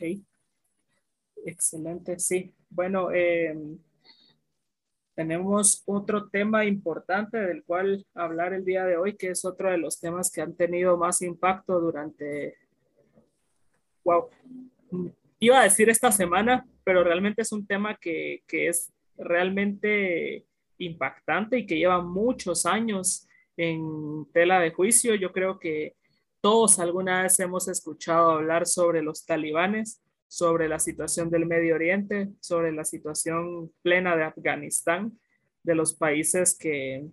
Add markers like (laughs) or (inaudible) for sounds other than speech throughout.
Ok. Excelente, sí. Bueno, em, tenemos otro tema importante del cual hablar el día de hoy, que es otro de los temas que han tenido más impacto durante, wow, iba a decir esta semana, pero realmente es un tema que, que es realmente impactante y que lleva muchos años en tela de juicio. Yo creo que todos alguna vez hemos escuchado hablar sobre los talibanes, sobre la situación del Medio Oriente, sobre la situación plena de Afganistán, de los países que,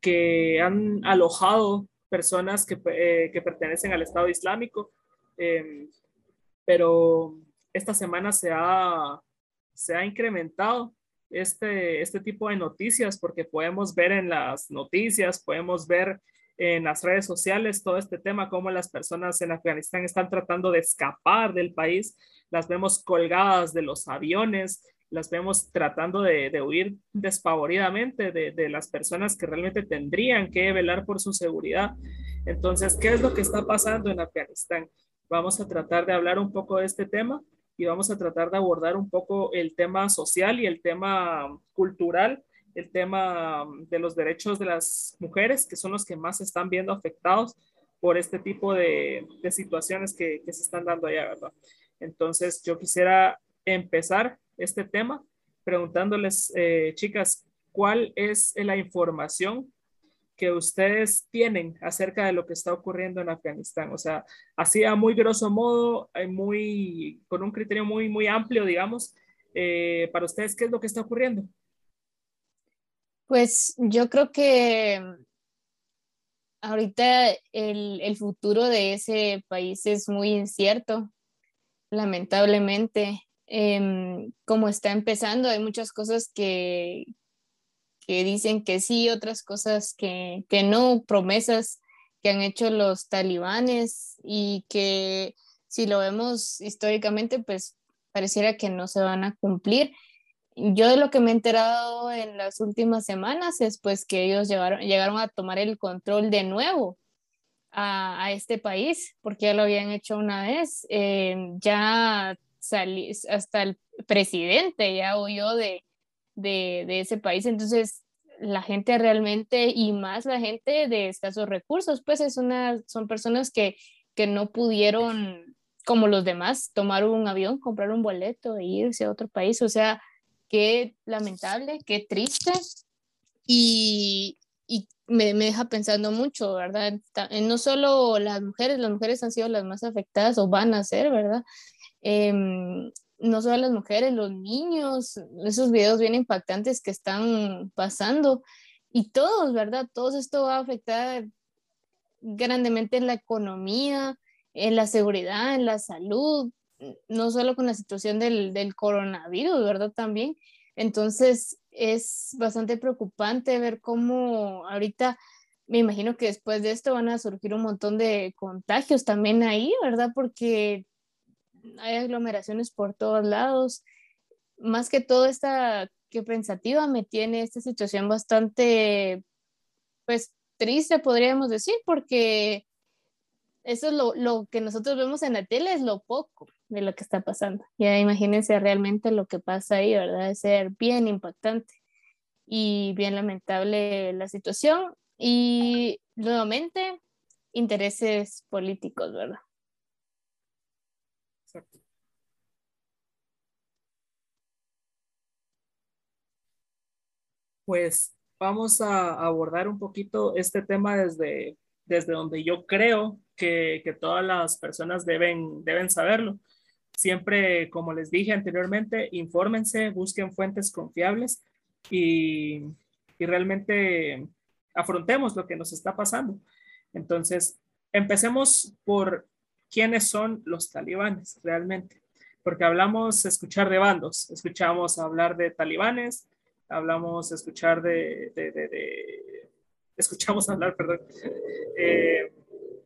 que han alojado personas que, eh, que pertenecen al Estado Islámico. Eh, pero esta semana se ha, se ha incrementado este, este tipo de noticias porque podemos ver en las noticias, podemos ver en las redes sociales todo este tema, cómo las personas en Afganistán están tratando de escapar del país, las vemos colgadas de los aviones, las vemos tratando de, de huir despavoridamente de, de, las personas que realmente tendrían que velar por su seguridad. Entonces, ¿qué es lo que está pasando en Afganistán? Vamos a tratar de hablar un poco de este tema y vamos a tratar de abordar un poco el tema social y el tema cultural el tema de los derechos de las mujeres, que son los que más se están viendo afectados por este tipo de, situaciones que, que, se están dando allá, ¿verdad? Entonces, yo quisiera empezar este tema preguntándoles, eh, chicas, ¿cuál es la información que ustedes tienen acerca de lo que está ocurriendo en Afganistán? O sea, así a muy grosso modo, eh, muy, con un criterio muy, muy amplio, digamos, eh, para ustedes, ¿qué es lo que está ocurriendo? Pues yo creo que ahorita el, el, futuro de ese país es muy incierto, lamentablemente. Eh, como está empezando, hay muchas cosas que, que dicen que sí, otras cosas que, que no, promesas que han hecho los talibanes y que si lo vemos históricamente, pues pareciera que no se van a cumplir yo de lo que me he enterado en las últimas semanas es pues que ellos llegaron, llegaron a tomar el control de nuevo a, este país, porque ya lo habían hecho una vez. Eh, ya salí, hasta el presidente ya huyó de, de, de, ese país. Entonces, la gente realmente, y más la gente de escasos recursos, pues es una, son personas que, que no pudieron, como los demás, tomar un avión, comprar un boleto e irse a otro país. O sea, qué lamentable, qué triste y, y me, me, deja pensando mucho, ¿verdad? No solo las mujeres, las mujeres han sido las más afectadas o van a ser, ¿verdad? Eh, no solo las mujeres, los niños, esos videos bien impactantes que están pasando y todos, ¿verdad? Todo esto va a afectar grandemente en la economía, en la seguridad, en la salud, no solo con la situación del, del coronavirus, ¿verdad? También. Entonces, es bastante preocupante ver cómo ahorita, me imagino que después de esto van a surgir un montón de contagios también ahí, ¿verdad? Porque hay aglomeraciones por todos lados. Más que todo esta que pensativa me tiene esta situación bastante, pues, triste, podríamos decir, porque eso es lo, lo, que nosotros vemos en la tele, es lo poco de lo que está pasando. Ya imagínense realmente lo que pasa ahí, ¿verdad? De ser bien impactante y bien lamentable la situación y nuevamente intereses políticos, ¿verdad? Exacto. Pues vamos a abordar un poquito este tema desde, desde donde yo creo que, que todas las personas deben, deben saberlo. Siempre, como les dije anteriormente, infórmense, busquen fuentes confiables y, y realmente afrontemos lo que nos está pasando. Entonces, empecemos por quiénes son los talibanes realmente, porque hablamos escuchar de bandos, escuchamos hablar de talibanes, hablamos escuchar de, de, de, de escuchamos hablar, perdón, eh,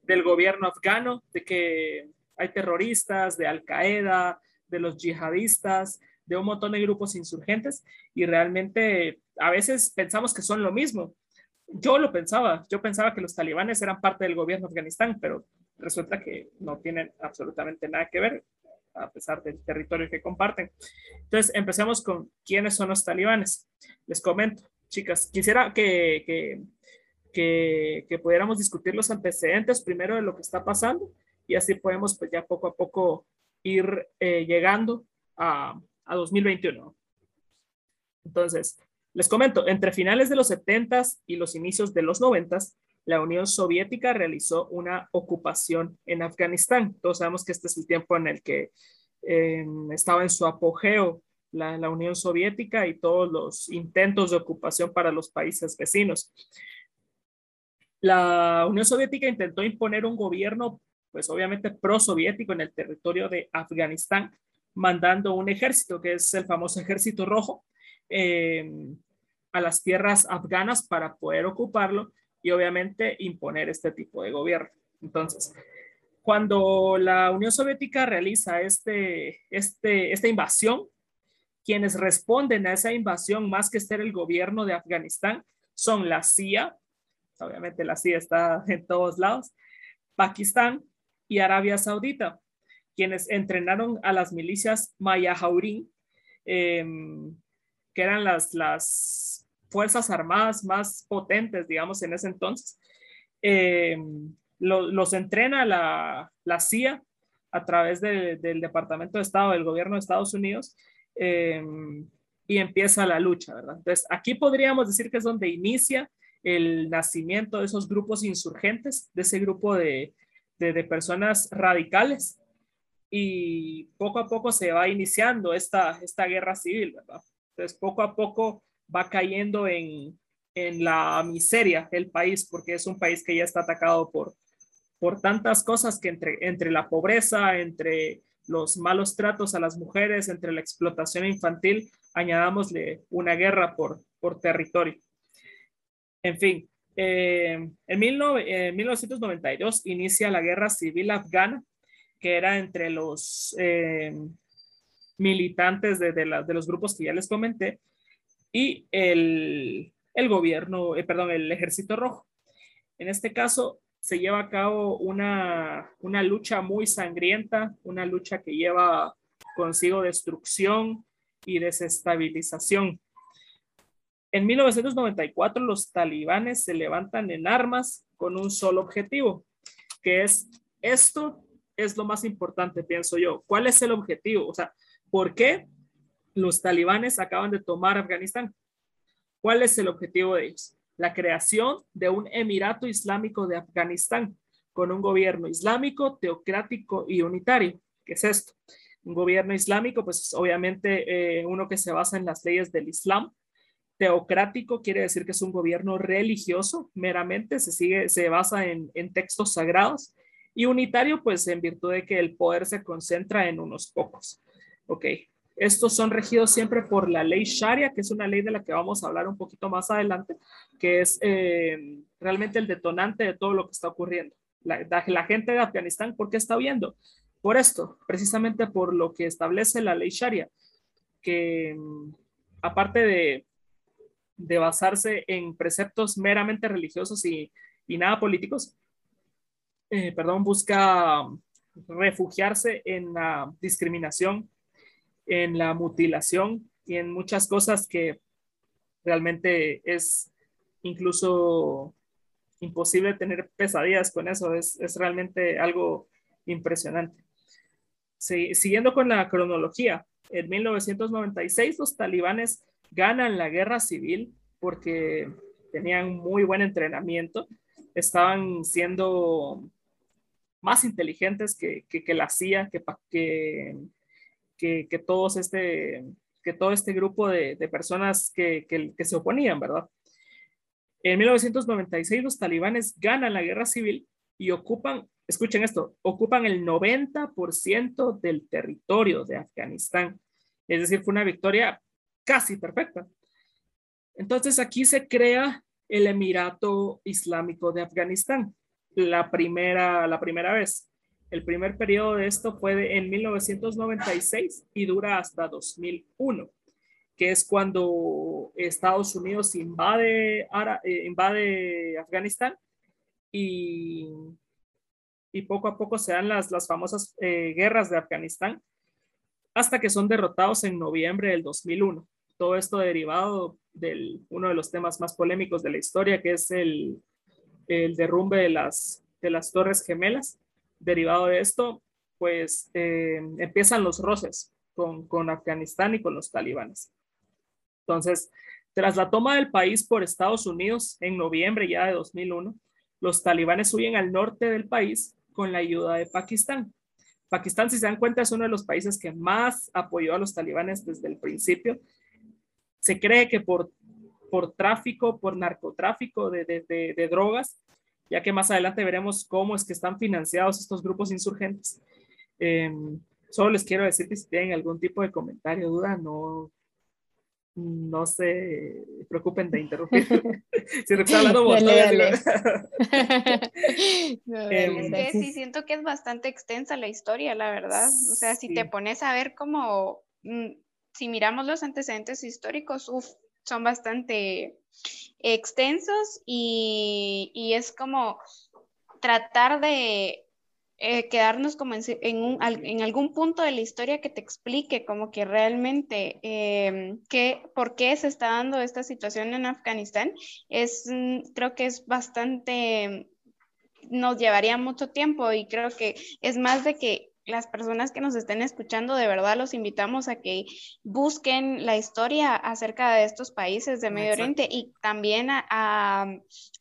del gobierno afgano, de que hay terroristas, de Al Qaeda, de los yihadistas, de un montón de grupos insurgentes y realmente a veces pensamos que son lo mismo. Yo lo pensaba, yo pensaba que los talibanes eran parte del gobierno de Afganistán, pero resulta que no tienen absolutamente nada que ver, a pesar del territorio que comparten. Entonces, empecemos con quiénes son los talibanes. Les comento, chicas, quisiera que, que, que, que pudiéramos discutir los antecedentes primero de lo que está pasando y así podemos pues ya poco a poco ir eh, llegando a, a 2021. Entonces, les comento, entre finales de los 70 y los inicios de los 90 la Unión Soviética realizó una ocupación en Afganistán. Todos sabemos que este es el tiempo en el que eh, estaba en su apogeo la, la, Unión Soviética y todos los intentos de ocupación para los países vecinos. La Unión Soviética intentó imponer un gobierno, pues obviamente pro-soviético en el territorio de Afganistán, mandando un ejército, que es el famoso Ejército Rojo, eh, a las tierras afganas para poder ocuparlo y obviamente imponer este tipo de gobierno. Entonces, cuando la Unión Soviética realiza este, este, esta invasión, quienes responden a esa invasión más que ser el gobierno de Afganistán son la CIA, obviamente la CIA está en todos lados, Pakistán y Arabia Saudita, quienes entrenaron a las milicias Mayajaurín, eh, que eran las, las fuerzas armadas más potentes, digamos, en ese entonces. Eh, los entrena la, la, CIA a través del Departamento de Estado del Gobierno de Estados Unidos eh, y empieza la lucha, ¿verdad? Entonces, aquí podríamos decir que es donde inicia el nacimiento de esos grupos insurgentes, de ese grupo de, de, personas radicales y poco a poco se va iniciando esta, esta guerra civil, ¿verdad? Entonces, poco a poco va cayendo en, en la miseria el país, porque es un país que ya está atacado por, por tantas cosas que entre, entre la pobreza, entre los malos tratos a las mujeres, entre la explotación infantil, añadámosle una guerra por, por territorio. En fin, eh, en, 1992 inicia la guerra civil afgana, que era entre los eh, militantes de, los grupos que ya les comenté, y el, gobierno, eh, perdón, el ejército rojo. En este caso, se lleva a cabo una lucha muy sangrienta, una lucha que lleva consigo destrucción y desestabilización. En 1994 los talibanes se levantan en armas con un solo objetivo, que es esto es lo más importante, pienso yo. ¿Cuál es el objetivo? O sea, ¿por qué los talibanes acaban de tomar Afganistán. ¿Cuál es el objetivo de ellos? La creación de un Emirato Islámico de Afganistán con un gobierno islámico, teocrático y unitario. ¿Qué es esto? Un gobierno islámico, pues obviamente eh, uno que se basa en las leyes del Islam. Teocrático quiere decir que es un gobierno religioso, meramente se sigue, se basa en, en textos sagrados. Y unitario, pues en virtud de que el poder se concentra en unos pocos. Ok, estos son regidos siempre por la ley Sharia, que es una ley de la que vamos a hablar un poquito más adelante, que es eh, realmente el detonante de todo lo que está ocurriendo. La, la, gente de Afganistán, ¿por qué está huyendo? Por esto, precisamente por lo que establece la ley Sharia, que mm, aparte de, de basarse en preceptos meramente religiosos y, y nada políticos, eh, perdón, busca refugiarse en la discriminación en la mutilación y en muchas cosas que realmente es incluso imposible tener pesadillas con eso. Es, es realmente algo impresionante. Sí, siguiendo con la cronología, en 1996 los talibanes ganan la guerra civil porque tenían muy buen entrenamiento, estaban siendo más inteligentes que, que, la CIA, que, que, que, que, todos este, que todo este grupo de, de personas que, que, se oponían, ¿verdad? En 1996 los talibanes ganan la guerra civil y ocupan, escuchen esto, ocupan el 90% del territorio de Afganistán. Es decir, fue una victoria casi perfecta. Entonces aquí se crea el Emirato Islámico de Afganistán, la primera, la primera vez. El primer periodo de esto fue en 1996 y dura hasta 2001, que es cuando Estados Unidos invade, eh, invade Afganistán y, y poco a poco se dan las, las famosas eh, guerras de Afganistán hasta que son derrotados en noviembre del 2001. Todo esto derivado de uno de los temas más polémicos de la historia, que es el, el derrumbe de las, de las Torres Gemelas. Derivado de esto, pues eh, empiezan los roces con, con Afganistán y con los talibanes. Entonces, tras la toma del país por Estados Unidos en noviembre ya de 2001, los talibanes huyen al norte del país con la ayuda de Pakistán. Pakistán, si se dan cuenta, es uno de los países que más apoyó a los talibanes desde el principio. Se cree que por, por tráfico, por narcotráfico de, de, de drogas, ya que más adelante veremos cómo es que están financiados estos grupos insurgentes. Eh, solo les quiero decir que si tienen algún tipo de comentario, duda, no, no se preocupen de interrumpir. (laughs) si está hablando dale, (laughs) em, es que sí siento que es bastante extensa la historia, la verdad. O sea, si te pones a ver como, mm, si miramos los antecedentes históricos, son bastante extensos y, es como tratar de eh, quedarnos como en, en, un, en, algún punto de la historia que te explique como que realmente eh, por qué se está dando esta situación en Afganistán, es, mm, creo que es bastante, nos llevaría mucho tiempo y creo que es más de que las personas que nos estén escuchando, de verdad los invitamos a que busquen la historia acerca de estos países de Medio Oriente y también a,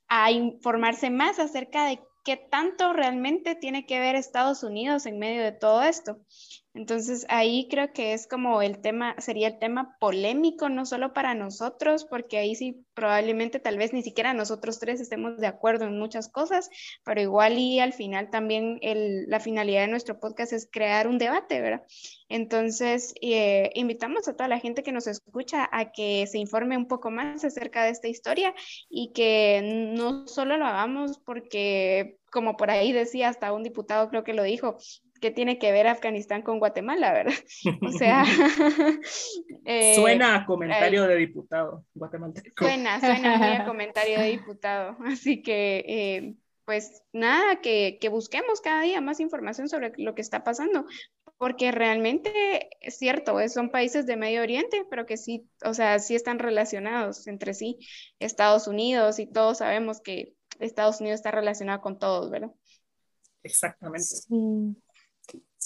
a informarse más acerca de qué tanto realmente tiene que ver Estados Unidos en medio de todo esto. Entonces ahí creo que es como el tema, sería el tema polémico, no solo para nosotros, porque ahí sí probablemente tal vez ni siquiera nosotros tres estemos de acuerdo en muchas cosas, pero igual y al final también la finalidad de nuestro podcast es crear un debate, ¿verdad? Entonces eh, invitamos a toda la gente que nos escucha a que se informe un poco más acerca de esta historia y que no solo lo hagamos porque como por ahí decía hasta un diputado creo que lo dijo, ¿qué tiene que ver Afganistán con Guatemala, verdad? O sea... (laughs) (laughs) Eh, suena a comentario de diputado guatemalteco. Suena, suena muy a (laughs) comentario de diputado. Así que, eh, pues nada, que, que busquemos cada día más información sobre lo que está pasando, porque realmente es cierto, son países de Medio Oriente, pero que sí, o sea, sí están relacionados entre sí, Estados Unidos y todos sabemos que Estados Unidos está relacionado con todos, ¿verdad? Exactamente. Sí.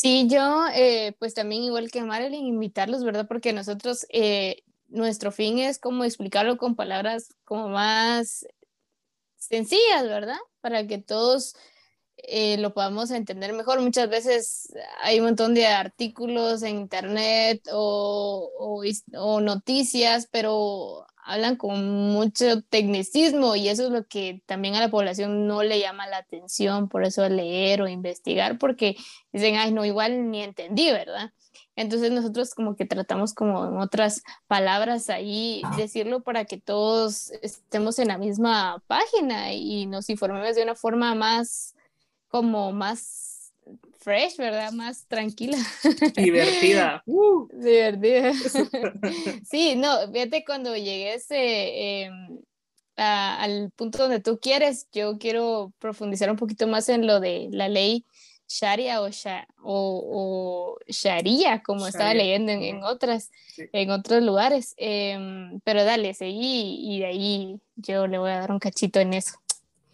Sí, yo, eh, pues también igual que Marilyn, invitarlos, ¿verdad? Porque nosotros, eh, nuestro fin es como explicarlo con palabras como más sencillas, ¿verdad? Para que todos eh, lo podamos entender mejor. Muchas veces hay un montón de artículos en internet o, noticias, pero hablan con mucho tecnicismo y eso es lo que también a la población no le llama la atención, por eso leer o investigar, porque dicen, ay, no, igual ni entendí, ¿verdad? Entonces nosotros como que tratamos como en otras palabras ahí decirlo para que todos estemos en la misma página y nos informemos de una forma más como más fresh, ¿verdad? Más tranquila. (laughs) Divertida. Uh. Divertida. (laughs) sí, no, fíjate cuando llegué ese, em, al punto donde tú quieres, yo quiero profundizar un poquito más en lo de la ley Sharia o, o, Sharia, como estaba leyendo en, otras, en otros lugares. Em, pero dale, seguí y de ahí yo le voy a dar un cachito en eso.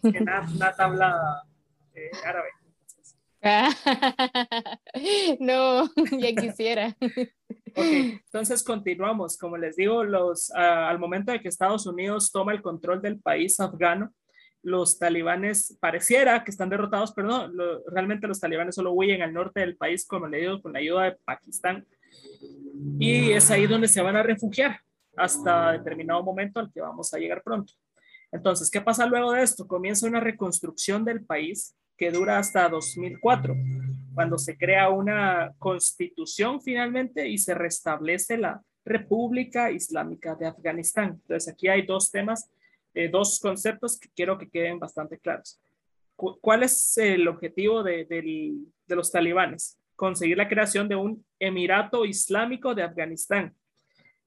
Que Nat, habla eh, árabe. (laughs) no, (laughs) ya quisiera. Ok, (laughs) entonces continuamos. Como les digo, los, al momento de que Estados Unidos toma el control del país afgano, los talibanes pareciera que están derrotados, pero no, realmente los talibanes solo huyen al norte del país, como le digo, con la ayuda de Pakistán. Y es ahí donde se van a refugiar hasta determinado momento al que vamos a llegar pronto. Entonces, ¿qué pasa luego de esto? Comienza una reconstrucción del país que dura hasta 2004, cuando se crea una constitución finalmente y se restablece la República Islámica de Afganistán. Entonces aquí hay dos temas, eh, dos conceptos que quiero que queden bastante claros. ¿Cuál es el objetivo de, de los talibanes? Conseguir la creación de un Emirato Islámico de Afganistán.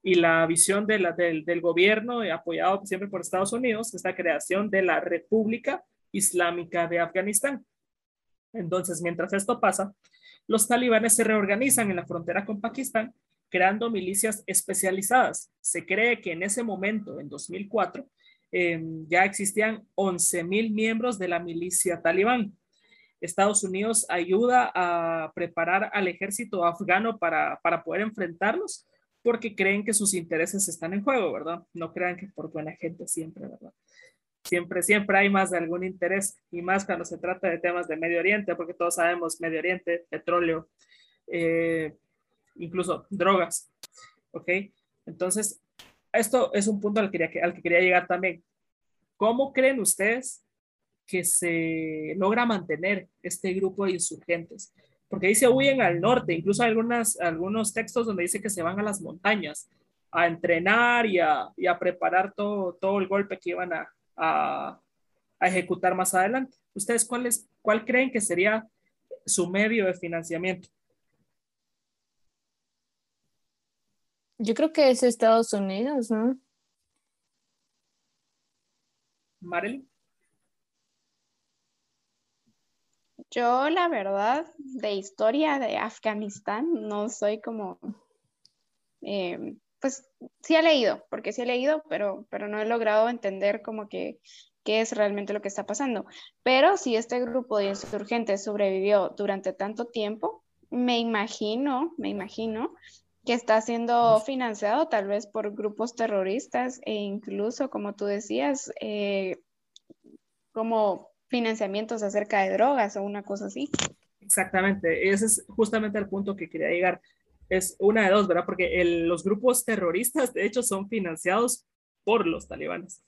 Y la visión de la, del, del gobierno, apoyado siempre por Estados Unidos, es la creación de la República Islámica de Afganistán. Entonces, mientras esto pasa, los talibanes se reorganizan en la frontera con Pakistán, creando milicias especializadas. Se cree que en ese momento, en 2004, em, ya existían 11.000 miembros de la milicia talibán. Estados Unidos ayuda a preparar al ejército afgano para, para poder enfrentarlos porque creen que sus intereses están en juego, ¿verdad? No crean que por buena gente siempre, ¿verdad? Siempre, siempre hay más de algún interés y más cuando se trata de temas de Medio Oriente, porque todos sabemos Medio Oriente, petróleo, eh, incluso drogas, ¿ok? Entonces, esto es un punto al que, quería llegar también. ¿Cómo creen ustedes que se logra mantener este grupo de insurgentes? Porque dice huyen al norte, incluso hay algunas, algunos textos donde dice que se van a las montañas a entrenar y a, y a preparar todo, todo el golpe que iban a, a, a ejecutar más adelante. ¿Ustedes cuál, es, cuál creen que sería su medio de financiamiento? Yo creo que es Estados Unidos, ¿no? Marilyn. Yo, la verdad, de historia de Afganistán, no soy como, eh, pues sí he leído, porque sí he leído, pero, pero no he logrado entender como que qué es realmente lo que está pasando. Pero si este grupo de insurgentes sobrevivió durante tanto tiempo, me imagino, me imagino que está siendo financiado tal vez por grupos terroristas e incluso, como tú decías, eh, como financiamientos acerca de drogas o una cosa así. Exactamente, ese es justamente el punto que quería llegar. Es una de dos, ¿verdad? Porque los grupos terroristas, de hecho, son financiados por los talibanes.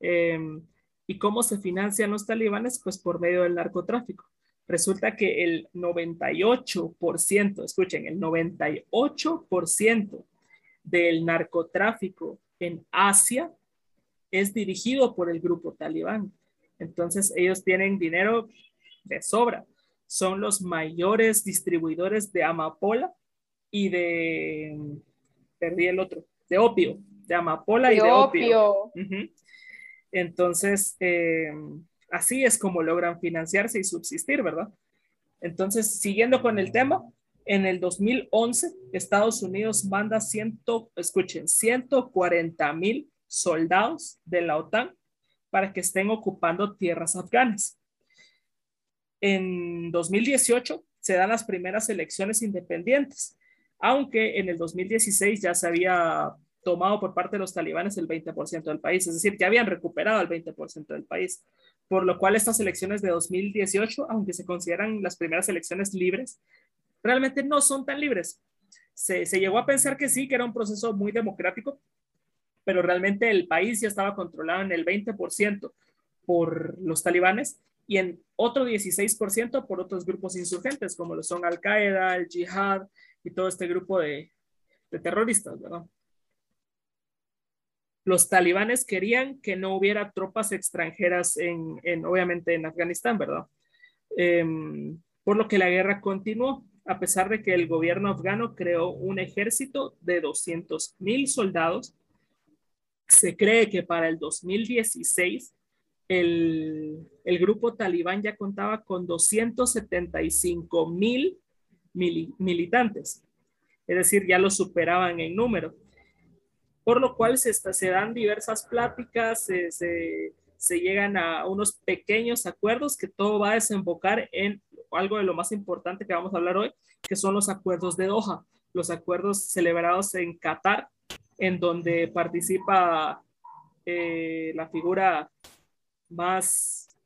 Em, ¿Y cómo se financian los talibanes? Pues por medio del narcotráfico. Resulta que el 98%, escuchen, el 98% del narcotráfico en Asia es dirigido por el grupo talibán. Entonces ellos tienen dinero de sobra. Son los mayores distribuidores de amapola y de, perdí el otro, de opio, de amapola y de opio. Entonces, eh, así es como logran financiarse y subsistir, ¿verdad? Entonces, siguiendo con el tema, en el 2011, Estados Unidos manda, ciento, escuchen, 140 mil soldados de la OTAN para que estén ocupando tierras afganas. En 2018 se dan las primeras elecciones independientes, aunque en el 2016 ya se había tomado por parte de los talibanes el 20% del país, es decir, ya habían recuperado el 20% del país, por lo cual estas elecciones de 2018, aunque se consideran las primeras elecciones libres, realmente no son tan libres. Se, se llegó a pensar que sí, que era un proceso muy democrático, pero realmente el país ya estaba controlado en el 20% por los talibanes y en otro 16% por otros grupos insurgentes, como lo son Al-Qaeda, el Jihad y todo este grupo de, terroristas. Los talibanes querían que no hubiera tropas extranjeras en, obviamente, en Afganistán, ¿verdad? Em, por lo que la guerra continuó, a pesar de que el gobierno afgano creó un ejército de 200 mil soldados se cree que para el 2016 el, grupo talibán ya contaba con 275 mil militantes, es decir, ya lo superaban en número, por lo cual se, se dan diversas pláticas, se llegan a unos pequeños acuerdos que todo va a desembocar en algo de lo más importante que vamos a hablar hoy, que son los acuerdos de Doha, los acuerdos celebrados en Qatar en donde participa eh, la figura más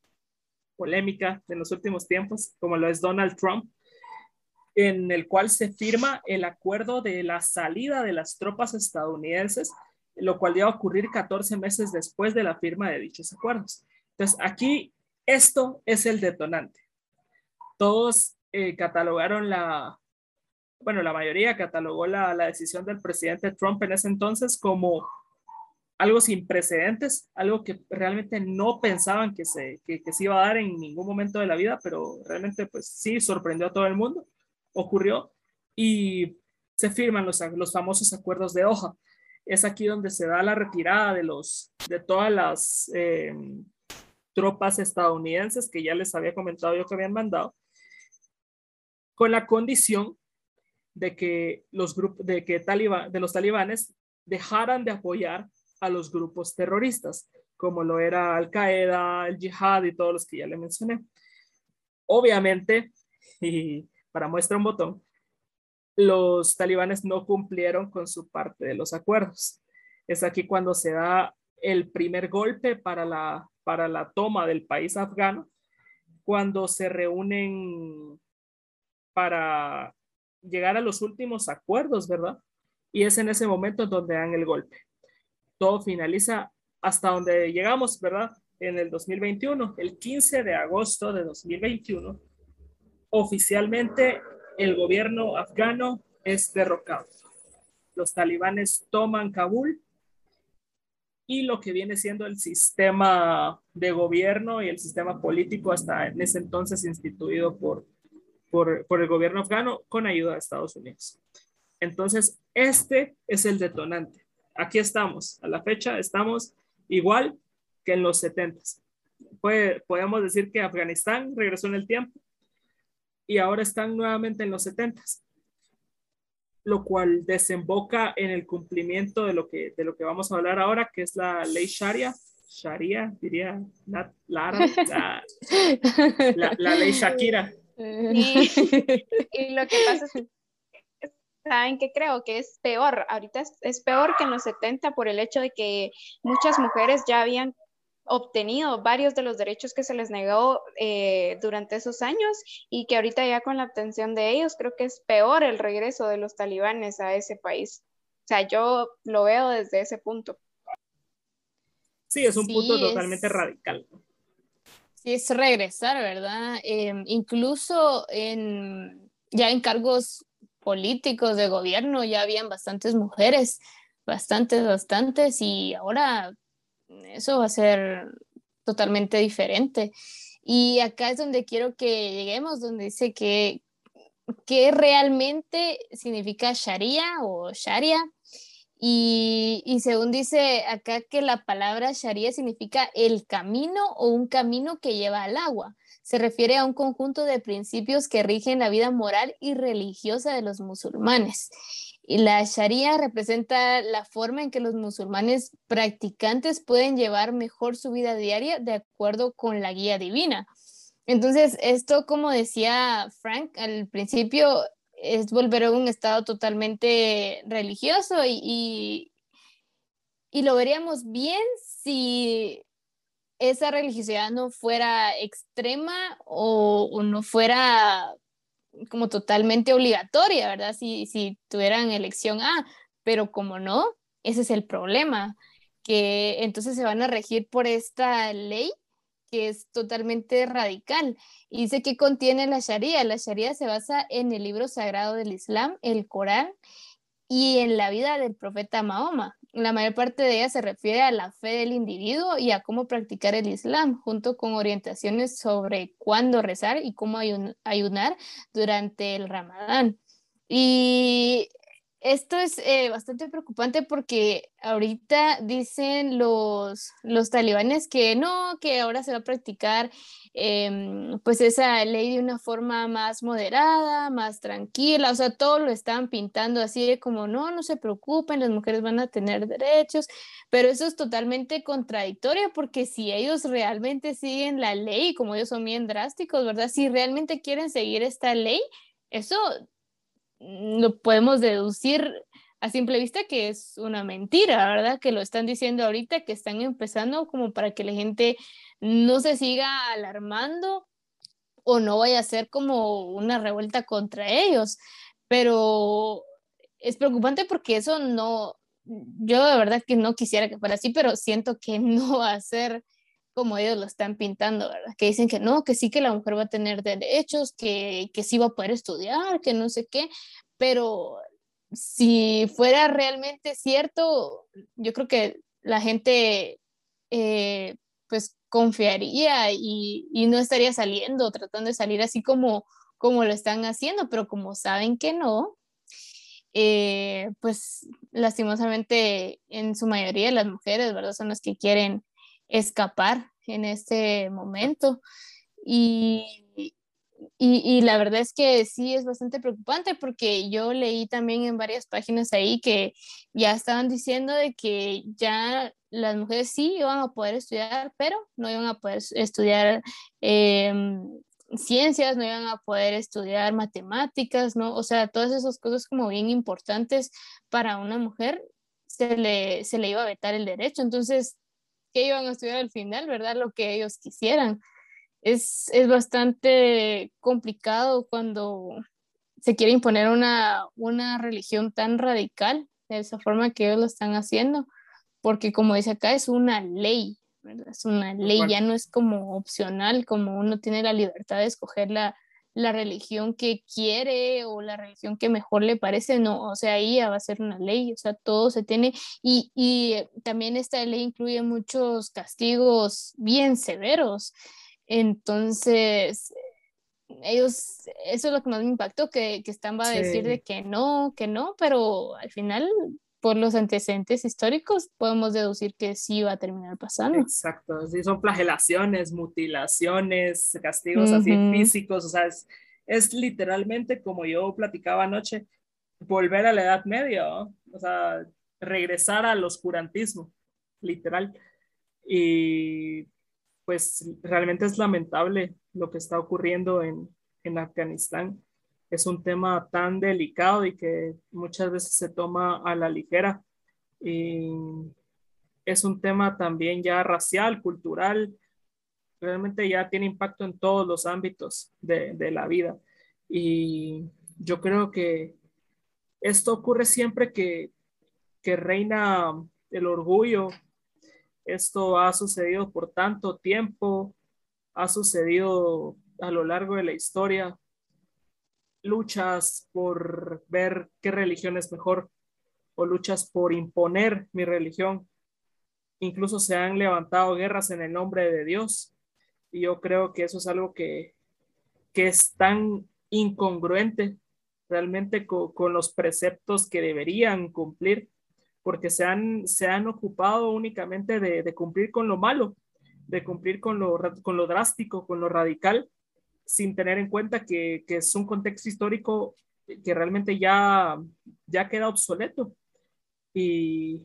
polémica de los últimos tiempos, como lo es Donald Trump, en el cual se firma el acuerdo de la salida de las tropas estadounidenses, lo cual iba a ocurrir 14 meses después de la firma de dichos acuerdos. Entonces, aquí esto es el detonante. Todos eh, catalogaron la, bueno, la mayoría catalogó la, la, decisión del presidente Trump en ese entonces como algo sin precedentes, algo que realmente no pensaban que se, que, se iba a dar en ningún momento de la vida, pero realmente pues sí sorprendió a todo el mundo, ocurrió y se firman los, los famosos acuerdos de hoja. Es aquí donde se da la retirada de, los, de todas las eh, tropas estadounidenses que ya les había comentado yo que habían mandado con la condición de que los grupos de que de los talibanes dejaran de apoyar a los grupos terroristas, como lo era Al Qaeda, el Jihad y todos los que ya le mencioné. Obviamente, (laughs) y para muestra un botón, los talibanes no cumplieron con su parte de los acuerdos. Es aquí cuando se da el primer golpe para la, para la toma del país afgano, cuando se reúnen para llegar a los últimos acuerdos, ¿verdad? Y es en ese momento donde dan el golpe. Todo finaliza hasta donde llegamos, ¿verdad? En el 2021, el 15 de agosto de 2021, oficialmente el gobierno afgano es derrocado. Los talibanes toman Kabul y lo que viene siendo el sistema de gobierno y el sistema político hasta en ese entonces instituido por, por, por el gobierno afgano con ayuda de Estados Unidos. Entonces, este es el detonante. Aquí estamos, a la fecha estamos igual que en los 70. Puede, podemos decir que Afganistán regresó en el tiempo y ahora están nuevamente en los 70 lo cual desemboca en el cumplimiento de lo que, de lo que vamos a hablar ahora, que es la ley Sharia. Sharia, diría Lara, (laughs) la, la, ley Shakira. Y, (laughs) y, lo que pasa es que, ¿saben qué creo? Que es peor, ahorita es, es peor que en los 70 por el hecho de que muchas mujeres ya habían obtenido varios de los derechos que se les negó eh, durante esos años y que ahorita ya con la obtención de ellos creo que es peor el regreso de los talibanes a ese país. O sea, yo lo veo desde ese punto. Sí, es un punto totalmente radical. Sí, es regresar, ¿verdad? Em, incluso en, ya en cargos políticos de gobierno ya habían bastantes mujeres, bastantes, bastantes, y ahora eso va a ser totalmente diferente. Y acá es donde quiero que lleguemos, donde dice que, qué realmente significa Sharia o Sharia. Y, y, según dice acá que la palabra Sharia significa el camino o un camino que lleva al agua. Se refiere a un conjunto de principios que rigen la vida moral y religiosa de los musulmanes. Y la Sharia representa la forma en que los musulmanes practicantes pueden llevar mejor su vida diaria de acuerdo con la guía divina. Entonces, esto, como decía Frank al principio, es volver a un estado totalmente religioso y, y, lo veríamos bien si esa religiosidad no fuera extrema o, no fuera como totalmente obligatoria, ¿verdad? Si, si tuvieran elección A, pero como no, ese es el problema, que entonces se van a regir por esta ley que es totalmente radical. Y dice que contiene la Sharia. La Sharia se basa en el libro sagrado del Islam, el Corán, y en la vida del profeta Mahoma. La mayor parte de ella se refiere a la fe del individuo y a cómo practicar el Islam, junto con orientaciones sobre cuándo rezar y cómo ayunar durante el Ramadán. Y esto es eh, bastante preocupante porque ahorita dicen los, los talibanes que no, que ahora se va a practicar em, pues esa ley de una forma más moderada, más tranquila, o sea, todo lo están pintando así de como no, no se preocupen, las mujeres van a tener derechos, pero eso es totalmente contradictorio porque si ellos realmente siguen la ley, como ellos son bien drásticos, ¿verdad? Si realmente quieren seguir esta ley, eso lo podemos deducir a simple vista que es una mentira, ¿verdad? Que lo están diciendo ahorita, que están empezando como para que la gente no se siga alarmando o no vaya a ser como una revuelta contra ellos. Pero es preocupante porque eso no, yo de verdad que no quisiera que fuera así, pero siento que (laughs) no va a ser como ellos lo están pintando, ¿verdad? Que dicen que no, que sí que la mujer va a tener derechos, que, que sí va a poder estudiar, que no sé qué, pero si fuera realmente cierto, yo creo que la gente eh, pues confiaría y, no estaría saliendo, tratando de salir así como, como lo están haciendo, pero como saben que no, eh, pues lastimosamente en su mayoría las mujeres, ¿verdad? Son las que quieren escapar en este momento. Y, y, la verdad es que sí es bastante preocupante porque yo leí también en varias páginas ahí que ya estaban diciendo de que ya las mujeres sí iban a poder estudiar, pero no iban a poder estudiar em, ciencias, no iban a poder estudiar matemáticas, ¿no? O sea, todas esas cosas como bien importantes para una mujer se le, se le iba a vetar el derecho. Entonces, ¿qué iban a estudiar al final, verdad? Lo que ellos quisieran es, es bastante complicado cuando se quiere imponer una, una religión tan radical de esa forma que ellos lo están haciendo, porque como dice acá, es una ley, ¿verdad? es una ley, ya no es como opcional, como uno tiene la libertad de escoger la, la religión que quiere o la religión que mejor le parece, no, o sea, ahí ya va a ser una ley, o sea, todo se tiene, y, y también esta ley incluye muchos castigos bien severos. Entonces, ellos, eso es lo que más me impactó, que, que están va a decir de que no, que no, pero al final, por los antecedentes históricos, podemos deducir que sí va a terminar pasando. Exacto, sí, son flagelaciones, mutilaciones, castigos así físicos, o sea, es, es, literalmente como yo platicaba anoche, volver a la Edad Media, o sea, regresar al oscurantismo, literal. Y pues realmente es lamentable lo que está ocurriendo en, en Afganistán. Es un tema tan delicado y que muchas veces se toma a la ligera. Y es un tema también ya racial, cultural, realmente ya tiene impacto en todos los ámbitos de, de la vida. Y yo creo que esto ocurre siempre que, que reina el orgullo esto ha sucedido por tanto tiempo, ha sucedido a lo largo de la historia. Luchas por ver qué religión es mejor o luchas por imponer mi religión. Incluso se han levantado guerras en el nombre de Dios. Y yo creo que eso es algo que, es tan incongruente realmente con los preceptos que deberían cumplir porque se han, se han ocupado únicamente de, cumplir con lo malo, de cumplir con lo, con lo drástico, con lo radical, sin tener en cuenta que, que es un contexto histórico que realmente ya, ya queda obsoleto. Y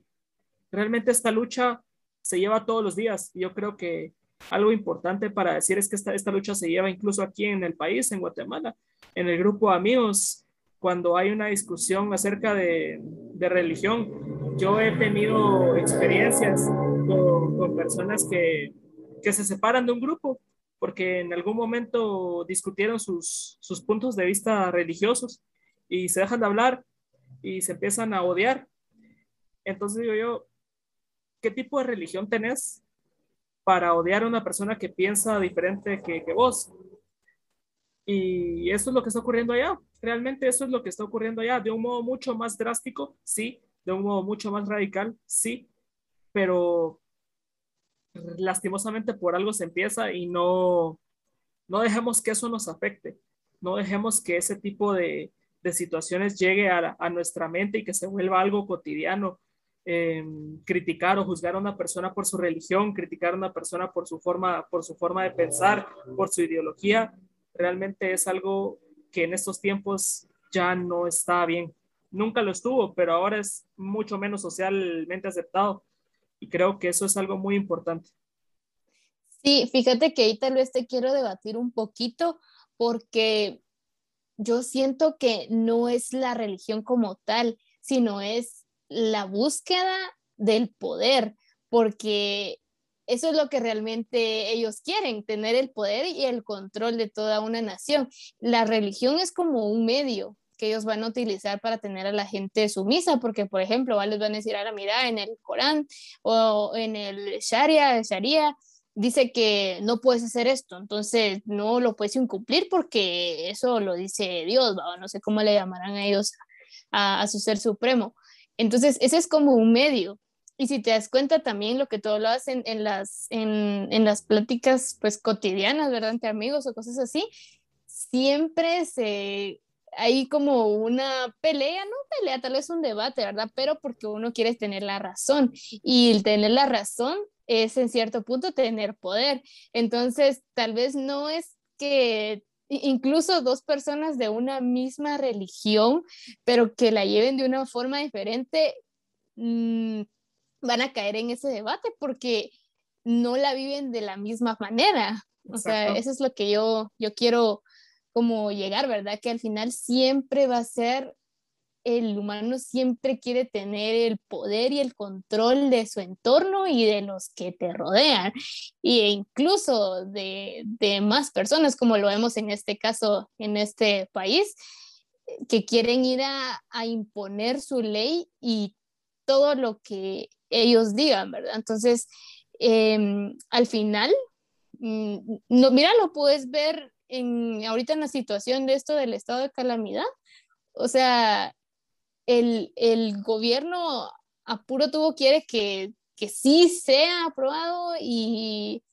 realmente esta lucha se lleva todos los días. Yo creo que algo importante para decir es que esta, esta lucha se lleva incluso aquí en el país, en Guatemala, en el grupo de amigos, cuando hay una discusión acerca de, de religión, yo he tenido experiencias con, personas que, que, se separan de un grupo porque en algún momento discutieron sus, sus puntos de vista religiosos y se dejan de hablar y se empiezan a odiar. Entonces digo yo, ¿qué tipo de religión tenés para odiar a una persona que piensa diferente que, que vos? Y eso es lo que está ocurriendo allá. Realmente eso es lo que está ocurriendo allá, de un modo mucho más drástico, sí, de un modo mucho más radical, sí, pero lastimosamente por algo se empieza y no, no dejemos que eso nos afecte, no dejemos que ese tipo de, de situaciones llegue a, a, nuestra mente y que se vuelva algo cotidiano. Em, criticar o juzgar a una persona por su religión, criticar a una persona por su forma, por su forma de pensar, por su ideología, realmente es algo que en estos tiempos ya no está bien nunca lo estuvo, pero ahora es mucho menos socialmente aceptado. Y creo que eso es algo muy importante. Sí, fíjate que ahí tal vez quiero debatir un poquito porque yo siento que no es la religión como tal, sino es la búsqueda del poder, porque eso es lo que realmente ellos quieren, tener el poder y el control de toda una nación. La religión es como un medio, que ellos van a utilizar para tener a la gente sumisa, porque por ejemplo, les van a decir, ahora mira, en el Corán o en el Sharia, Sharia, dice que no puedes hacer esto, entonces no lo puedes incumplir porque eso lo dice Dios, no sé cómo le llamarán a ellos a, su ser supremo. Entonces, ese es como un medio. Y si te das cuenta también lo que todo lo hacen en las, en, en las pláticas pues cotidianas, ¿verdad? Entre amigos o cosas así, siempre se hay como una pelea, no pelea, tal vez un debate, ¿verdad? Pero porque uno quiere tener la razón y el tener la razón es en cierto punto tener poder. Entonces, tal vez no es que incluso dos personas de una misma religión, pero que la lleven de una forma diferente, mm, van a caer en ese debate porque no la viven de la misma manera. O sea, eso es lo que yo, yo quiero como llegar, ¿verdad? Que al final siempre va a ser el humano siempre quiere tener el poder y el control de su entorno y de los que te rodean, e incluso de, más personas, como lo vemos en este caso, en este país, que quieren ir a, imponer su ley y todo lo que ellos digan, ¿verdad? Entonces, em, al final, mm, no, mira, lo puedes ver en, ahorita en la situación de esto del estado de calamidad. O sea, el, gobierno a puro quiere que, que sí sea aprobado y,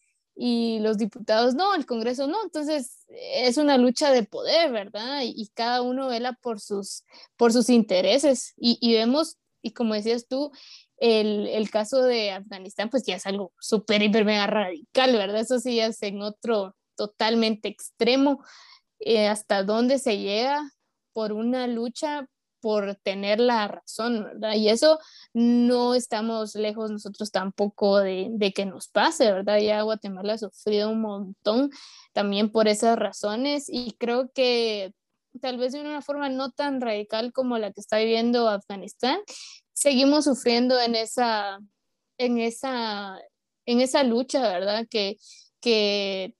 los diputados no, el Congreso no. Entonces es una lucha de poder, ¿verdad? Y, cada uno vela por sus, por sus intereses. Y, vemos, y como decías tú, el, caso de Afganistán, pues ya es algo súper, hiper, mega radical, ¿verdad? Eso sí es en otro totalmente extremo. Eh, hasta dónde se llega por una lucha por tener la razón, ¿verdad? Y eso no estamos lejos nosotros tampoco de, de, que nos pase, ¿verdad? Ya Guatemala ha sufrido un montón también por esas razones y creo que tal vez de una forma no tan radical como la que está viviendo Afganistán, seguimos sufriendo en esa, en esa, en esa lucha, ¿verdad? Que, que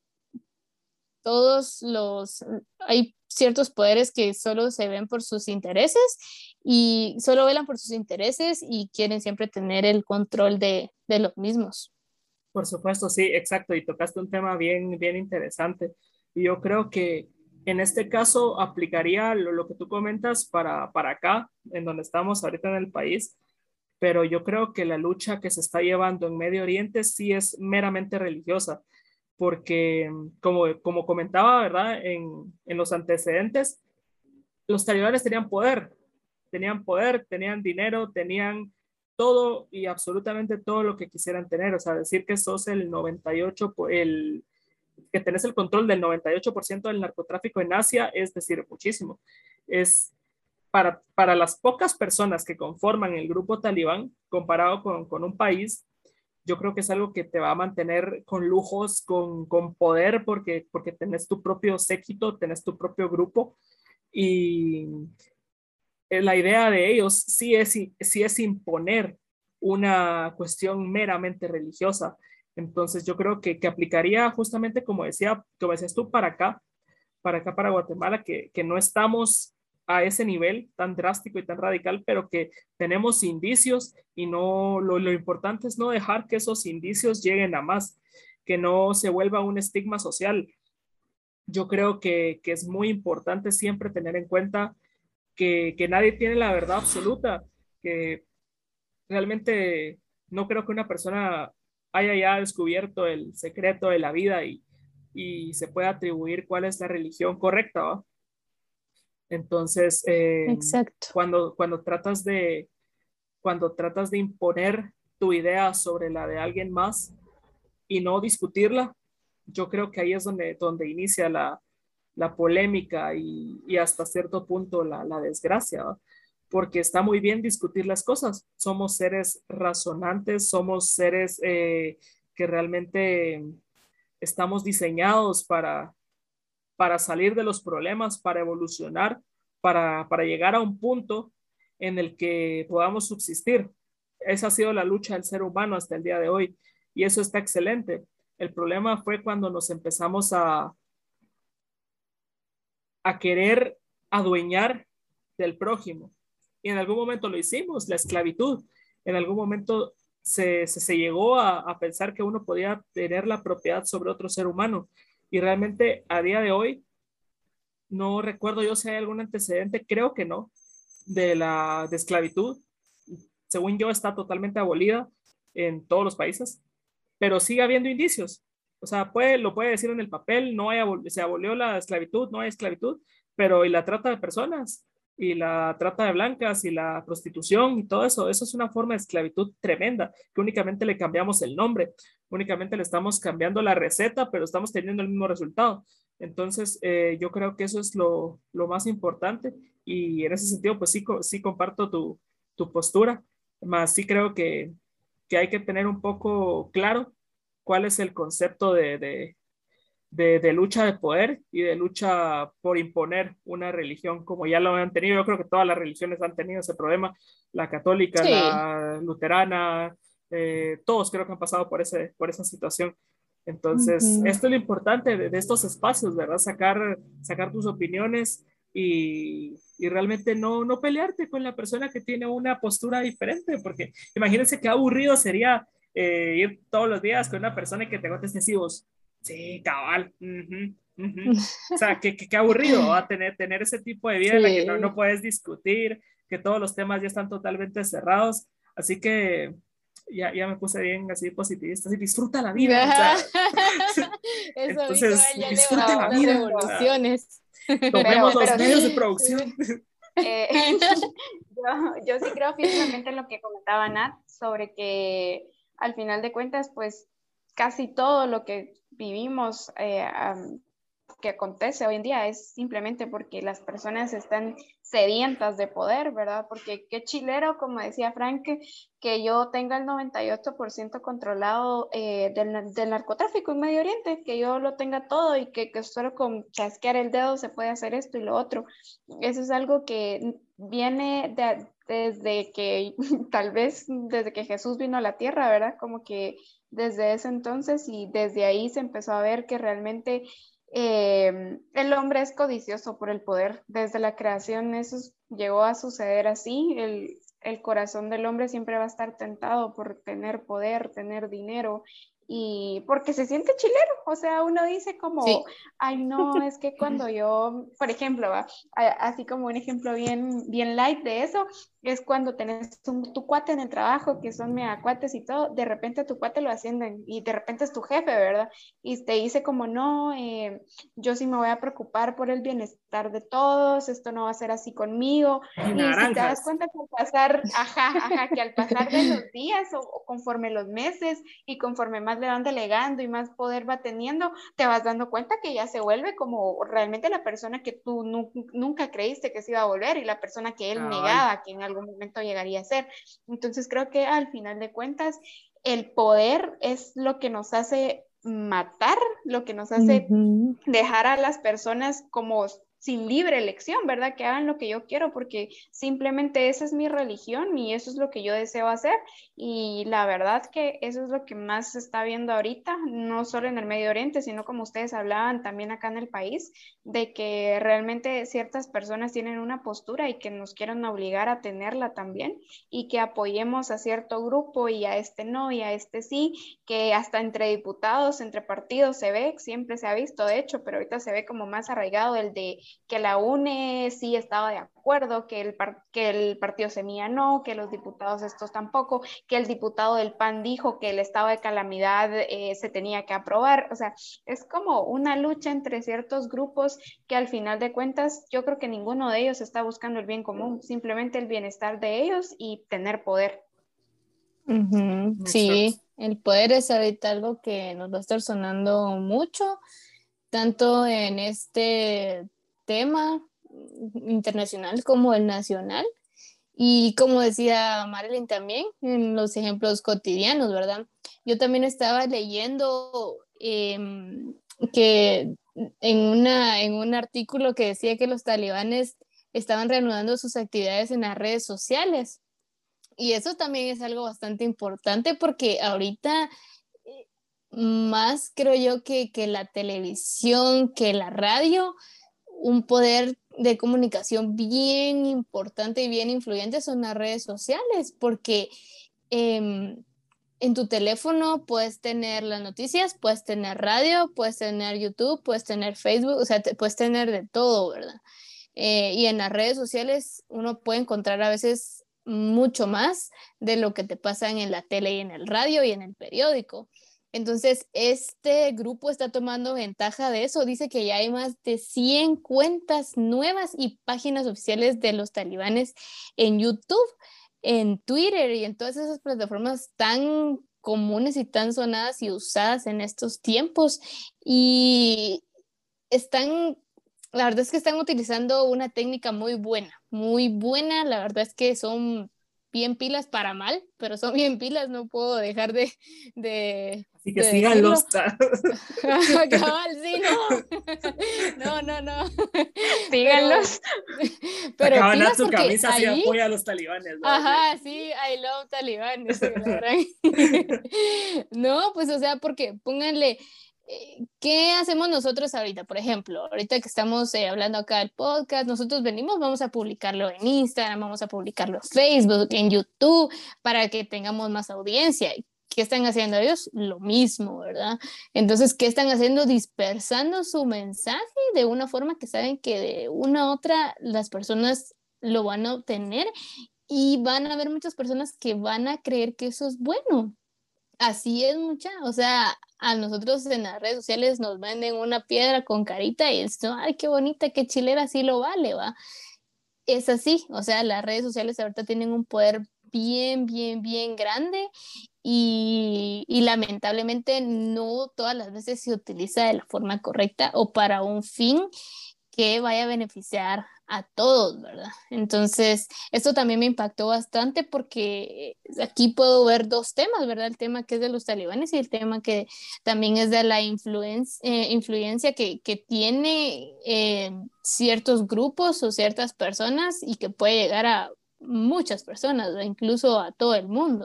todos los, hay ciertos poderes que solo se ven por sus intereses y solo velan por sus intereses y quieren siempre tener el control de, de los mismos. Por supuesto, sí, exacto. Y tocaste un tema bien, bien interesante. Y yo creo que en este caso aplicaría lo, que tú comentas para, para acá, en donde estamos ahorita en el país, pero yo creo que la lucha que se está llevando en Medio Oriente sí es meramente religiosa porque como, como comentaba, ¿verdad? En, en los antecedentes, los talibanes tenían poder, tenían poder, tenían dinero, tenían todo y absolutamente todo lo que quisieran tener. O sea, decir que sos el 98, el, que tenés el control del 98% del narcotráfico en Asia es decir muchísimo. Es para, para las pocas personas que conforman el grupo talibán, comparado con, con un país yo creo que es algo que te va a mantener con lujos, con, con poder, porque, porque tenés tu propio séquito, tenés tu propio grupo y eh, la idea de ellos sí es, sí es imponer una cuestión meramente religiosa. Entonces yo creo que, que aplicaría justamente como decía, como decías tú, para acá, para acá, para Guatemala, que, que no estamos a ese nivel tan drástico y tan radical, pero que tenemos indicios y no, lo, lo, importante es no dejar que esos indicios lleguen a más, que no se vuelva un estigma social. Yo creo que, que es muy importante siempre tener en cuenta que, que nadie tiene la verdad absoluta, que realmente no creo que una persona haya ya descubierto el secreto de la vida y, y se pueda atribuir cuál es la religión correcta. Entonces, eh, Cuando, cuando, tratas de, cuando tratas de imponer tu idea sobre la de alguien más y no discutirla, yo creo que ahí es donde, donde inicia la, la polémica y, y, hasta cierto punto la, la desgracia, porque está muy bien discutir las cosas. Somos seres razonantes, somos seres eh, que realmente estamos diseñados para, para salir de los problemas, para evolucionar, para, para llegar a un punto en el que podamos subsistir. Esa ha sido la lucha del ser humano hasta el día de hoy y eso está excelente. El problema fue cuando nos empezamos a, a querer adueñar del prójimo. Y en algún momento lo hicimos, la esclavitud. En algún momento se, se, llegó a, a, pensar que uno podía tener la propiedad sobre otro ser humano. Y realmente a día de hoy, no recuerdo yo si hay algún antecedente, creo que no, de la de esclavitud. Según yo, está totalmente abolida en todos los países, pero sigue habiendo indicios. O sea, puede, lo puede decir en el papel, no hay, se abolió la esclavitud, no hay esclavitud, pero y la trata de personas, y la trata de blancas, y la prostitución, y todo eso, eso es una forma de esclavitud tremenda, que únicamente le cambiamos el nombre únicamente le estamos cambiando la receta, pero estamos teniendo el mismo resultado. Entonces, eh, yo creo que eso es lo, lo, más importante y en ese sentido, pues sí, sí comparto tu, tu postura, más sí creo que, que, hay que tener un poco claro cuál es el concepto de, de, de, lucha de poder y de lucha por imponer una religión, como ya lo han tenido. Yo creo que todas las religiones han tenido ese problema, la católica, la luterana, eh, todos creo que han pasado por, ese, por esa situación. Entonces, esto es lo importante de, estos espacios, ¿verdad? Sacar, sacar tus opiniones y, y, realmente no, no pelearte con la persona que tiene una postura diferente, porque imagínense qué aburrido sería eh, ir todos los días con una persona que te conteste así vos, sí, cabal, (laughs) o sea, qué, qué, aburrido va a tener, tener ese tipo de vida en la que no, no puedes discutir, que todos los temas ya están totalmente cerrados, así que ya, ya me puse bien así positivista, así disfruta la vida. (laughs) entonces, disfruta la vida. Revoluciones. (laughs) Tomemos los medios de producción. Eh, yo, yo, sí creo firmemente en lo que comentaba Nat sobre que al final de cuentas, pues casi todo lo que vivimos eh, que acontece hoy en día es simplemente porque las personas están sedientas de poder, ¿verdad? Porque qué chilero, como decía Frank, que yo tenga el 98% controlado eh, del, del, narcotráfico en Medio Oriente, que yo lo tenga todo y que, que, solo con chasquear el dedo se puede hacer esto y lo otro. Eso es algo que viene de, desde que, (laughs) tal vez desde que Jesús vino a la tierra, ¿verdad? Como que desde ese entonces y desde ahí se empezó a ver que realmente eh, el hombre es codicioso por el poder. Desde la creación eso llegó a suceder así. El, el corazón del hombre siempre va a estar tentado por tener poder, tener dinero y porque se siente chilero, o sea, uno dice como, ay no, es que cuando (laughs) yo, por ejemplo, así como un ejemplo bien, bien light de eso, es cuando tenés tu cuate en el trabajo, que son mega cuates y todo, de repente tu cuate lo ascienden y de repente es tu jefe, ¿verdad? Y te dice como, no, eh, yo sí me voy a preocupar por el bienestar de todos, esto no va a ser así conmigo. Y, si te das cuenta que al pasar, ajá, ajá, que al pasar de los días o, conforme los meses y conforme más le van delegando y más poder va teniendo, te vas dando cuenta que ya se vuelve como realmente la persona que tú nunca creíste que se iba a volver y la persona que él negaba que en algún momento llegaría a ser. Entonces creo que al final de cuentas el poder es lo que nos hace matar, lo que nos hace dejar a las personas como sin libre elección, ¿verdad? Que hagan lo que yo quiero porque simplemente esa es mi religión y eso es lo que yo deseo hacer y la verdad que eso es lo que más se está viendo ahorita, no solo en el Medio Oriente, sino como ustedes hablaban también acá en el país, de que realmente ciertas personas tienen una postura y que nos quieren obligar a tenerla también y que apoyemos a cierto grupo y a este no y a este sí, que hasta entre diputados, entre partidos se ve, siempre se ha visto de hecho, pero ahorita se ve como más arraigado el de que la UNE sí estaba de acuerdo, que el, que el partido Semilla no, que los diputados estos tampoco, que el diputado del PAN dijo que el estado de calamidad eh, se tenía que aprobar. O sea, es como una lucha entre ciertos grupos que al final de cuentas yo creo que ninguno de ellos está buscando el bien común, simplemente el bienestar de ellos y tener poder. Sí, el poder es ahorita algo que nos va a estar sonando mucho, tanto en este tema internacional como el nacional. Y como decía Marilyn también, en los ejemplos cotidianos, ¿verdad? Yo también estaba leyendo em, que en, una, en un artículo que decía que los talibanes estaban reanudando sus actividades en las redes sociales. Y eso también es algo bastante importante porque ahorita eh, más creo yo que, que la televisión, que la radio, un poder de comunicación bien importante y bien influyente son las redes sociales, porque em, en tu teléfono puedes tener las noticias, puedes tener radio, puedes tener YouTube, puedes tener Facebook, o sea, puedes tener de todo, ¿verdad? Eh, y en las redes sociales uno puede encontrar a veces mucho más de lo que te pasa en la tele y en el radio y en el periódico. Entonces, este grupo está tomando ventaja de eso. Dice que ya hay más de 100 cuentas nuevas y páginas oficiales de los talibanes en YouTube, en Twitter y en todas esas plataformas tan comunes y tan sonadas y usadas en estos tiempos. Y están, la verdad es que están utilizando una técnica muy buena, muy buena, la verdad es que son bien pilas para mal, pero son bien pilas, no puedo dejar de... de Así que síganlos. (laughs) Cabal, sí, no. (laughs) No, no, no. Síganlos. Pero, pero su camisa ahí... y apoya a los talibanes. ¿no? Ajá, sí, I love talibanes. (laughs) no, pues o sea, porque pónganle eh, ¿qué hacemos nosotros ahorita? Por ejemplo, ahorita que estamos eh, hablando acá del podcast, nosotros venimos, vamos a publicarlo en Instagram, vamos a publicarlo en Facebook, en YouTube, para que tengamos más audiencia. ¿Qué están haciendo ellos? Lo mismo, ¿verdad? Entonces, ¿qué están haciendo? Dispersando su mensaje de una forma que saben que de una u otra las personas lo van a obtener y van a haber muchas personas que van a creer que eso es bueno. Así es mucha, o sea, a nosotros en las redes sociales nos venden una piedra con carita y es, ay, qué bonita, qué chilera, así lo vale, va. Es así, o sea, las redes sociales ahorita tienen un poder bien, bien, bien grande y, lamentablemente no todas las veces se utiliza de la forma correcta o para un fin que vaya a beneficiar a todos, ¿verdad? Entonces, esto también me impactó bastante porque aquí puedo ver dos temas, ¿verdad? El tema que es de los talibanes y el tema que también es de la influencia, eh, influencia que, que tiene eh, ciertos grupos o ciertas personas y que puede llegar a muchas personas, incluso a todo el mundo.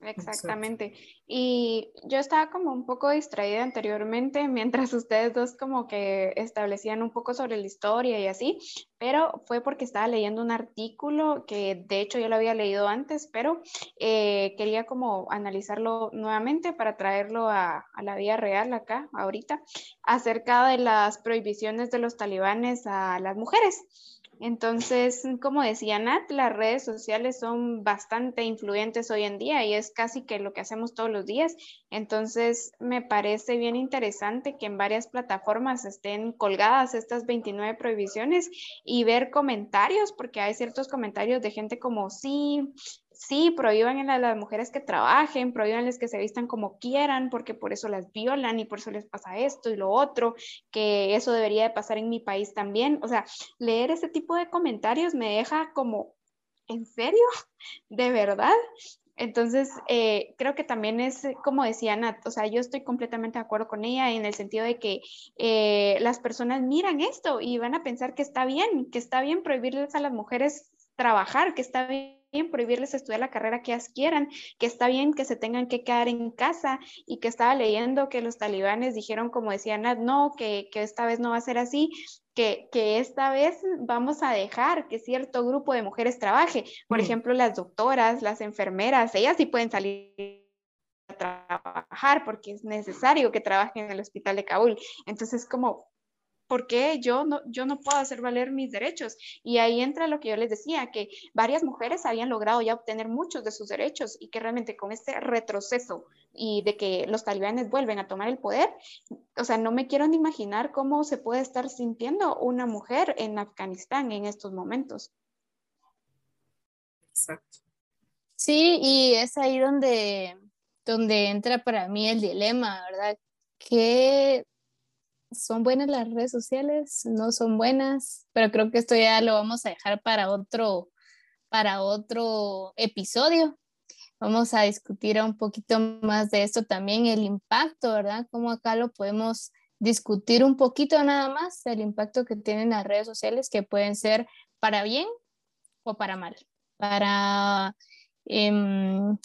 Exactamente. Y yo estaba como un poco distraída anteriormente (laughs) mientras ustedes dos como que establecían un poco sobre la historia y así, pero fue porque estaba leyendo un artículo que de hecho yo lo había leído antes, pero eh, quería como analizarlo nuevamente para traerlo a, a la vida real acá, ahorita, acerca de las prohibiciones de los talibanes a las mujeres. Entonces, como decía Nat, las redes sociales son bastante influyentes hoy en día y es casi que lo que hacemos todos los días. Entonces, me parece bien interesante que en varias plataformas estén colgadas estas 29 prohibiciones y ver comentarios, porque hay ciertos comentarios de gente como, sí, sí, prohíban a las mujeres que trabajen, prohíbanles que se vistan como quieran, porque por eso las violan y por eso les pasa esto y lo otro, que eso debería de pasar en mi país también. O sea, leer ese tipo de comentarios me deja como, ¿en serio? (laughs) ¿De verdad? Entonces, eh, creo que también es, como decía Nat, o sea, yo estoy completamente de acuerdo con ella en el sentido de que eh, las personas miran esto y van a pensar que está bien, que está bien prohibirles a las mujeres trabajar, que está bien bien prohibirles estudiar la carrera que ellas quieran, que está bien que se tengan que quedar en casa y que estaba leyendo que los talibanes dijeron, como decía Nat, no, que, que esta vez no va a ser así, que, que, esta vez vamos a dejar que cierto grupo de mujeres trabaje. Por mm. ejemplo, las doctoras, las enfermeras, ellas sí pueden salir a trabajar porque es necesario que trabajen en el hospital de Kabul. Entonces, como ¿por qué yo no, yo no puedo hacer valer mis derechos? Y ahí entra lo que yo les decía, que varias mujeres habían logrado ya obtener muchos de sus derechos y que realmente con este retroceso y de que los talibanes vuelven a tomar el poder, o sea, no me quiero ni imaginar cómo se puede estar sintiendo una mujer en Afganistán en estos momentos. Exacto. Sí, y es ahí donde, donde entra para mí el dilema, ¿verdad? ¿Qué ¿Son buenas las redes sociales? ¿No son buenas? Pero creo que esto ya lo vamos a dejar para otro, para otro episodio. Vamos a discutir un poquito más de esto también, el impacto, ¿verdad? Cómo acá lo podemos discutir un poquito nada más, el impacto que tienen las redes sociales, que pueden ser para bien o para mal, para, em,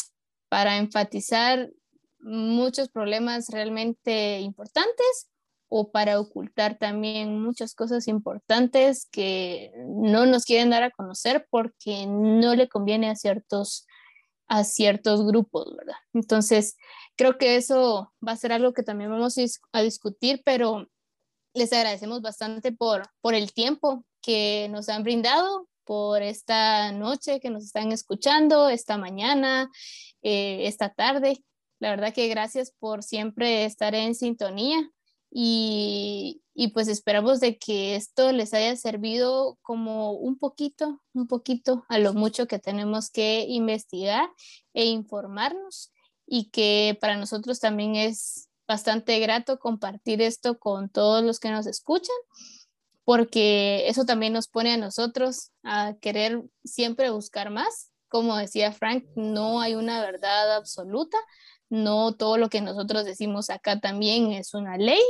para enfatizar muchos problemas realmente importantes o para ocultar también muchas cosas importantes que no nos quieren dar a conocer porque no le conviene a ciertos, a ciertos grupos, ¿verdad? Entonces, creo que eso va a ser algo que también vamos a discutir, pero les agradecemos bastante por, por el tiempo que nos han brindado, por esta noche que nos están escuchando, esta mañana, eh, esta tarde. La verdad que gracias por siempre estar en sintonía. Y, pues esperamos de que esto les haya servido como un poquito, un poquito a lo mucho que tenemos que investigar e informarnos y que para nosotros también es bastante grato compartir esto con todos los que nos escuchan, porque eso también nos pone a nosotros a querer siempre buscar más. Como decía Frank, no hay una verdad absoluta, no todo lo que nosotros decimos acá también es una ley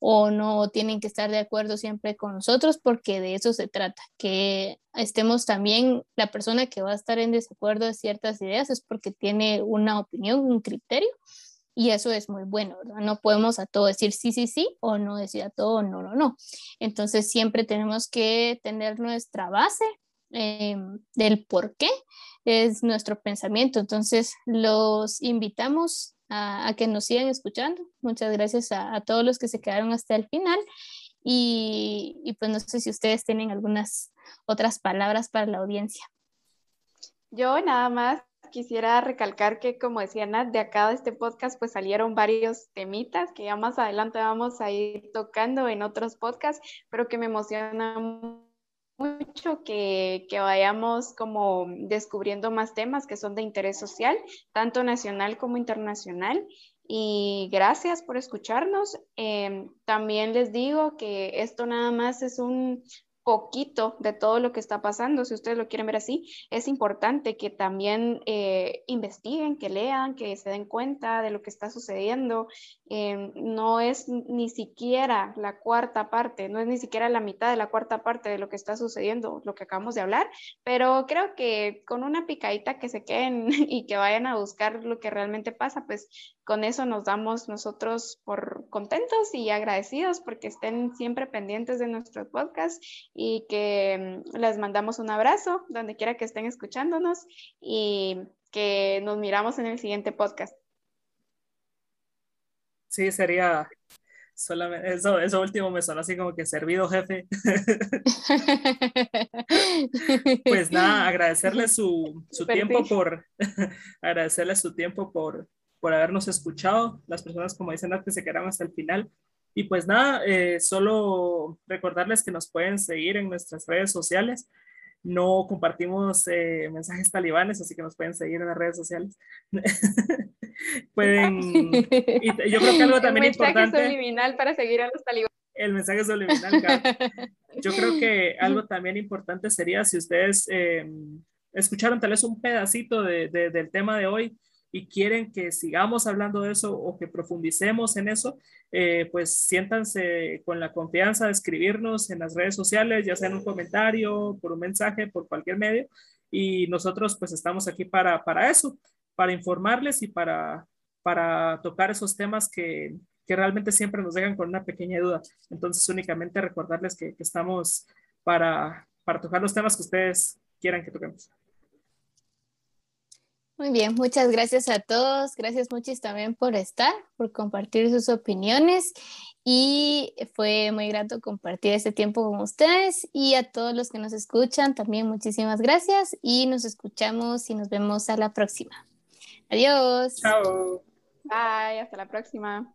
o no tienen que estar de acuerdo siempre con nosotros porque de eso se trata, que estemos también, la persona que va a estar en desacuerdo de ciertas ideas es porque tiene una opinión, un criterio y eso es muy bueno, ¿verdad? No podemos a todo decir sí, sí, sí o no decir a todo no, no, no. Entonces siempre tenemos que tener nuestra base eh, del por qué es nuestro pensamiento. Entonces los invitamos a, que nos sigan escuchando. Muchas gracias a, todos los que se quedaron hasta el final. Y, y pues no sé si ustedes tienen algunas otras palabras para la audiencia. Yo nada más quisiera recalcar que, como decía Nat, de acá de este podcast pues salieron varios temitas que ya más adelante vamos a ir tocando en otros podcasts, pero que me emociona mucho que, que, vayamos como descubriendo más temas que son de interés social, tanto nacional como internacional. Y gracias por escucharnos. Em, también les digo que esto nada más es un, poquito de todo lo que está pasando, si ustedes lo quieren ver así, es importante que también eh, investiguen, que lean, que se den cuenta de lo que está sucediendo. Eh, no es ni siquiera la cuarta parte, no es ni siquiera la mitad de la cuarta parte de lo que está sucediendo, lo que acabamos de hablar, pero creo que con una picadita que se queden (laughs) y que vayan a buscar lo que realmente pasa, pues con eso nos damos nosotros por contentos y agradecidos porque estén siempre pendientes de nuestro podcast y que mm, les mandamos un abrazo donde quiera que estén escuchándonos y que nos miramos en el siguiente podcast. Sí, sería solamente eso, eso último me sonó así como que servido jefe. (laughs) pues nada, agradecerle su, (laughs) su tiempo por agradecerle su tiempo por, por habernos escuchado, las personas como dicen antes se quedaron hasta el final. Y pues nada, eh, solo recordarles que nos pueden seguir en nuestras redes sociales. No compartimos eh, mensajes talibanes, así que nos pueden seguir en las redes sociales. (laughs) pueden. (laughs) Y yo creo que algo también importante. El mensaje subliminal para seguir a los talibanes. El mensaje subliminal, claro. (laughs) Yo creo que algo también importante sería si ustedes eh, escucharon tal vez un pedacito de, de, del tema de hoy y quieren que sigamos hablando de eso o que profundicemos en eso, eh, pues siéntanse con la confianza de escribirnos en las redes sociales, ya sea en un comentario, por un mensaje, por cualquier medio. Y nosotros pues estamos aquí para, para eso, para informarles y para, para tocar esos temas que, que realmente siempre nos dejan con una pequeña duda. Entonces únicamente recordarles que, que estamos para, para tocar los temas que ustedes quieran que toquemos. Muy bien, muchas gracias a todos. Gracias muchis también por estar, por compartir sus opiniones y fue muy grato compartir este tiempo con ustedes y a todos los que nos escuchan también muchísimas gracias y nos escuchamos y nos vemos a la próxima. Adiós. Chao. Bye, hasta la próxima.